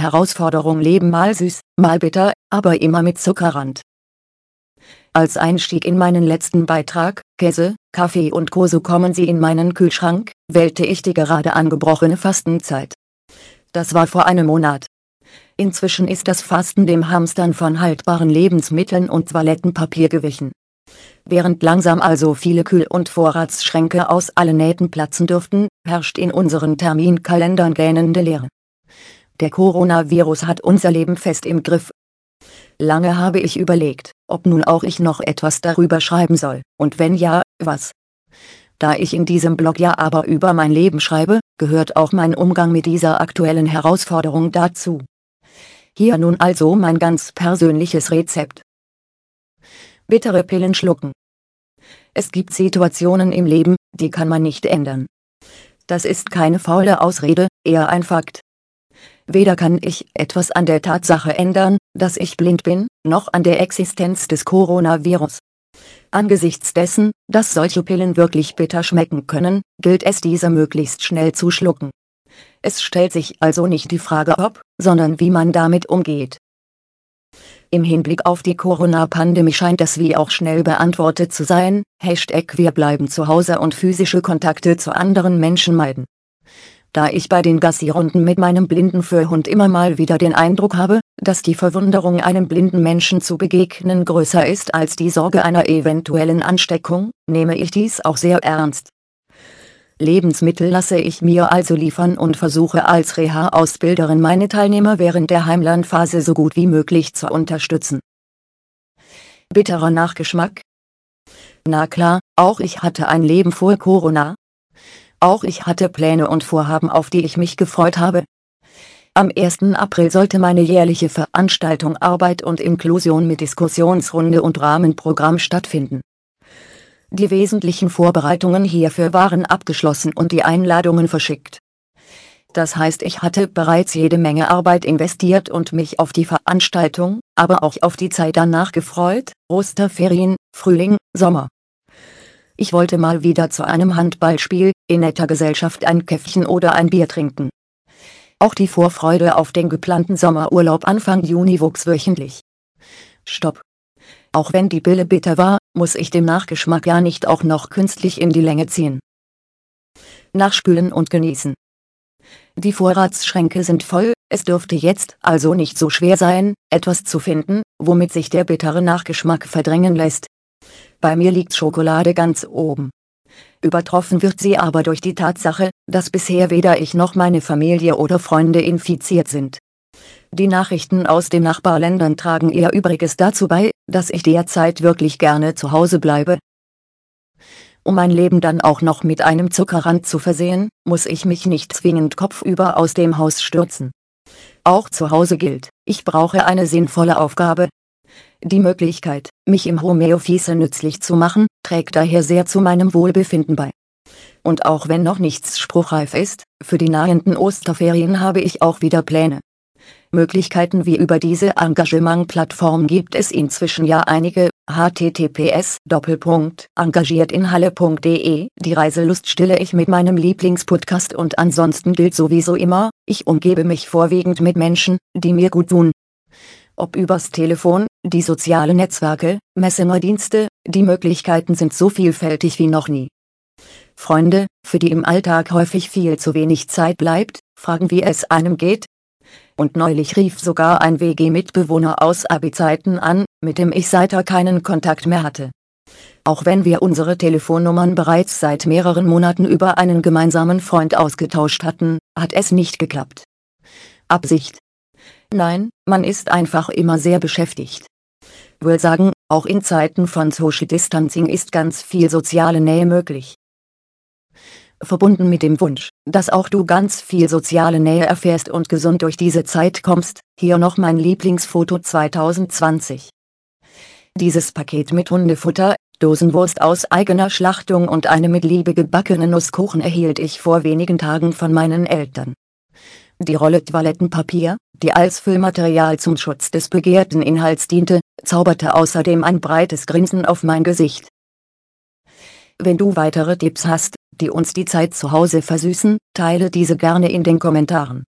Herausforderung Leben mal süß, mal bitter, aber immer mit Zuckerrand. Als Einstieg in meinen letzten Beitrag, Käse, Kaffee und Co. so kommen Sie in meinen Kühlschrank, wählte ich die gerade angebrochene Fastenzeit. Das war vor einem Monat. Inzwischen ist das Fasten dem Hamstern von haltbaren Lebensmitteln und Toilettenpapier gewichen. Während langsam also viele Kühl- und Vorratsschränke aus allen Nähten platzen dürften, herrscht in unseren Terminkalendern gähnende Leere. Der Coronavirus hat unser Leben fest im Griff. Lange habe ich überlegt, ob nun auch ich noch etwas darüber schreiben soll, und wenn ja, was. Da ich in diesem Blog ja aber über mein Leben schreibe, gehört auch mein Umgang mit dieser aktuellen Herausforderung dazu. Hier nun also mein ganz persönliches Rezept. Bittere Pillen schlucken. Es gibt Situationen im Leben, die kann man nicht ändern. Das ist keine faule Ausrede, eher ein Fakt. Weder kann ich etwas an der Tatsache ändern, dass ich blind bin, noch an der Existenz des Coronavirus. Angesichts dessen, dass solche Pillen wirklich bitter schmecken können, gilt es diese möglichst schnell zu schlucken. Es stellt sich also nicht die Frage ob, sondern wie man damit umgeht. Im Hinblick auf die Corona-Pandemie scheint das wie auch schnell beantwortet zu sein, Hashtag wir bleiben zu Hause und physische Kontakte zu anderen Menschen meiden. Da ich bei den Gassi-Runden mit meinem blinden Fürhund immer mal wieder den Eindruck habe, dass die Verwunderung einem blinden Menschen zu begegnen größer ist als die Sorge einer eventuellen Ansteckung, nehme ich dies auch sehr ernst. Lebensmittel lasse ich mir also liefern und versuche als Reha-Ausbilderin meine Teilnehmer während der Heimlandphase so gut wie möglich zu unterstützen. Bitterer Nachgeschmack? Na klar, auch ich hatte ein Leben vor Corona. Auch ich hatte Pläne und Vorhaben, auf die ich mich gefreut habe. Am 1. April sollte meine jährliche Veranstaltung Arbeit und Inklusion mit Diskussionsrunde und Rahmenprogramm stattfinden. Die wesentlichen Vorbereitungen hierfür waren abgeschlossen und die Einladungen verschickt. Das heißt ich hatte bereits jede Menge Arbeit investiert und mich auf die Veranstaltung, aber auch auf die Zeit danach gefreut, Osterferien, Frühling, Sommer. Ich wollte mal wieder zu einem Handballspiel, in netter Gesellschaft ein Käffchen oder ein Bier trinken. Auch die Vorfreude auf den geplanten Sommerurlaub Anfang Juni wuchs wöchentlich. Stopp. Auch wenn die Bille bitter war, muss ich dem Nachgeschmack ja nicht auch noch künstlich in die Länge ziehen. Nachspülen und genießen. Die Vorratsschränke sind voll, es dürfte jetzt also nicht so schwer sein, etwas zu finden, womit sich der bittere Nachgeschmack verdrängen lässt. Bei mir liegt Schokolade ganz oben. Übertroffen wird sie aber durch die Tatsache, dass bisher weder ich noch meine Familie oder Freunde infiziert sind. Die Nachrichten aus den Nachbarländern tragen ihr Übriges dazu bei, dass ich derzeit wirklich gerne zu Hause bleibe. Um mein Leben dann auch noch mit einem Zuckerrand zu versehen, muss ich mich nicht zwingend kopfüber aus dem Haus stürzen. Auch zu Hause gilt, ich brauche eine sinnvolle Aufgabe. Die Möglichkeit, mich im Homeoffice nützlich zu machen, trägt daher sehr zu meinem Wohlbefinden bei. Und auch wenn noch nichts spruchreif ist, für die nahenden Osterferien habe ich auch wieder Pläne. Möglichkeiten wie über diese Engagement-Plattform gibt es inzwischen ja einige, https engagiertinhalle.de Die Reiselust stille ich mit meinem Lieblingspodcast und ansonsten gilt sowieso immer, ich umgebe mich vorwiegend mit Menschen, die mir gut tun. Ob übers Telefon, die sozialen Netzwerke, Messenger-Dienste, die Möglichkeiten sind so vielfältig wie noch nie. Freunde, für die im Alltag häufig viel zu wenig Zeit bleibt, fragen wie es einem geht, und neulich rief sogar ein WG-Mitbewohner aus Abi-Zeiten an, mit dem ich seither keinen Kontakt mehr hatte. Auch wenn wir unsere Telefonnummern bereits seit mehreren Monaten über einen gemeinsamen Freund ausgetauscht hatten, hat es nicht geklappt. Absicht? Nein, man ist einfach immer sehr beschäftigt. Will sagen, auch in Zeiten von Social Distancing ist ganz viel soziale Nähe möglich verbunden mit dem Wunsch, dass auch du ganz viel soziale Nähe erfährst und gesund durch diese Zeit kommst, hier noch mein Lieblingsfoto 2020. Dieses Paket mit Hundefutter, Dosenwurst aus eigener Schlachtung und einem mit Liebe gebackenen Nusskuchen erhielt ich vor wenigen Tagen von meinen Eltern. Die Rolle Toilettenpapier, die als Füllmaterial zum Schutz des begehrten Inhalts diente, zauberte außerdem ein breites Grinsen auf mein Gesicht. Wenn du weitere Tipps hast, die uns die Zeit zu Hause versüßen, teile diese gerne in den Kommentaren.